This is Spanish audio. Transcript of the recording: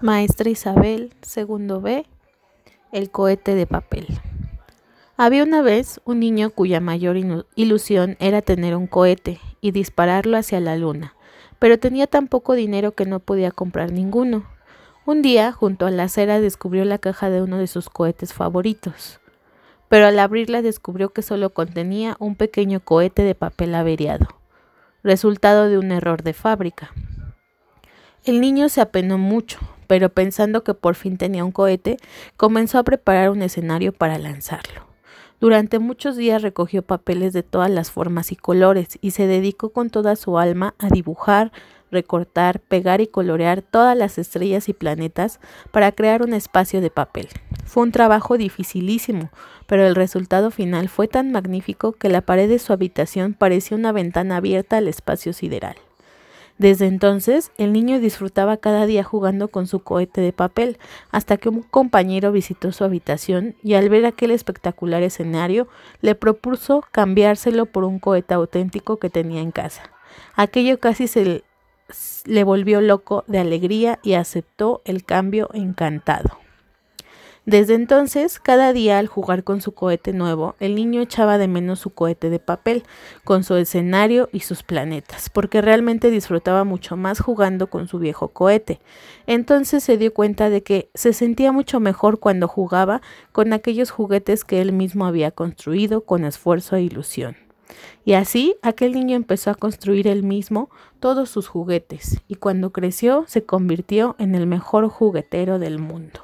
Maestra Isabel, segundo B, el cohete de papel. Había una vez un niño cuya mayor ilusión era tener un cohete y dispararlo hacia la luna, pero tenía tan poco dinero que no podía comprar ninguno. Un día, junto a la acera, descubrió la caja de uno de sus cohetes favoritos, pero al abrirla descubrió que solo contenía un pequeño cohete de papel averiado, resultado de un error de fábrica. El niño se apenó mucho, pero pensando que por fin tenía un cohete, comenzó a preparar un escenario para lanzarlo. Durante muchos días recogió papeles de todas las formas y colores y se dedicó con toda su alma a dibujar, recortar, pegar y colorear todas las estrellas y planetas para crear un espacio de papel. Fue un trabajo dificilísimo, pero el resultado final fue tan magnífico que la pared de su habitación parecía una ventana abierta al espacio sideral. Desde entonces, el niño disfrutaba cada día jugando con su cohete de papel, hasta que un compañero visitó su habitación y al ver aquel espectacular escenario, le propuso cambiárselo por un cohete auténtico que tenía en casa. Aquello casi se le volvió loco de alegría y aceptó el cambio encantado. Desde entonces, cada día al jugar con su cohete nuevo, el niño echaba de menos su cohete de papel, con su escenario y sus planetas, porque realmente disfrutaba mucho más jugando con su viejo cohete. Entonces se dio cuenta de que se sentía mucho mejor cuando jugaba con aquellos juguetes que él mismo había construido con esfuerzo e ilusión. Y así aquel niño empezó a construir él mismo todos sus juguetes, y cuando creció se convirtió en el mejor juguetero del mundo.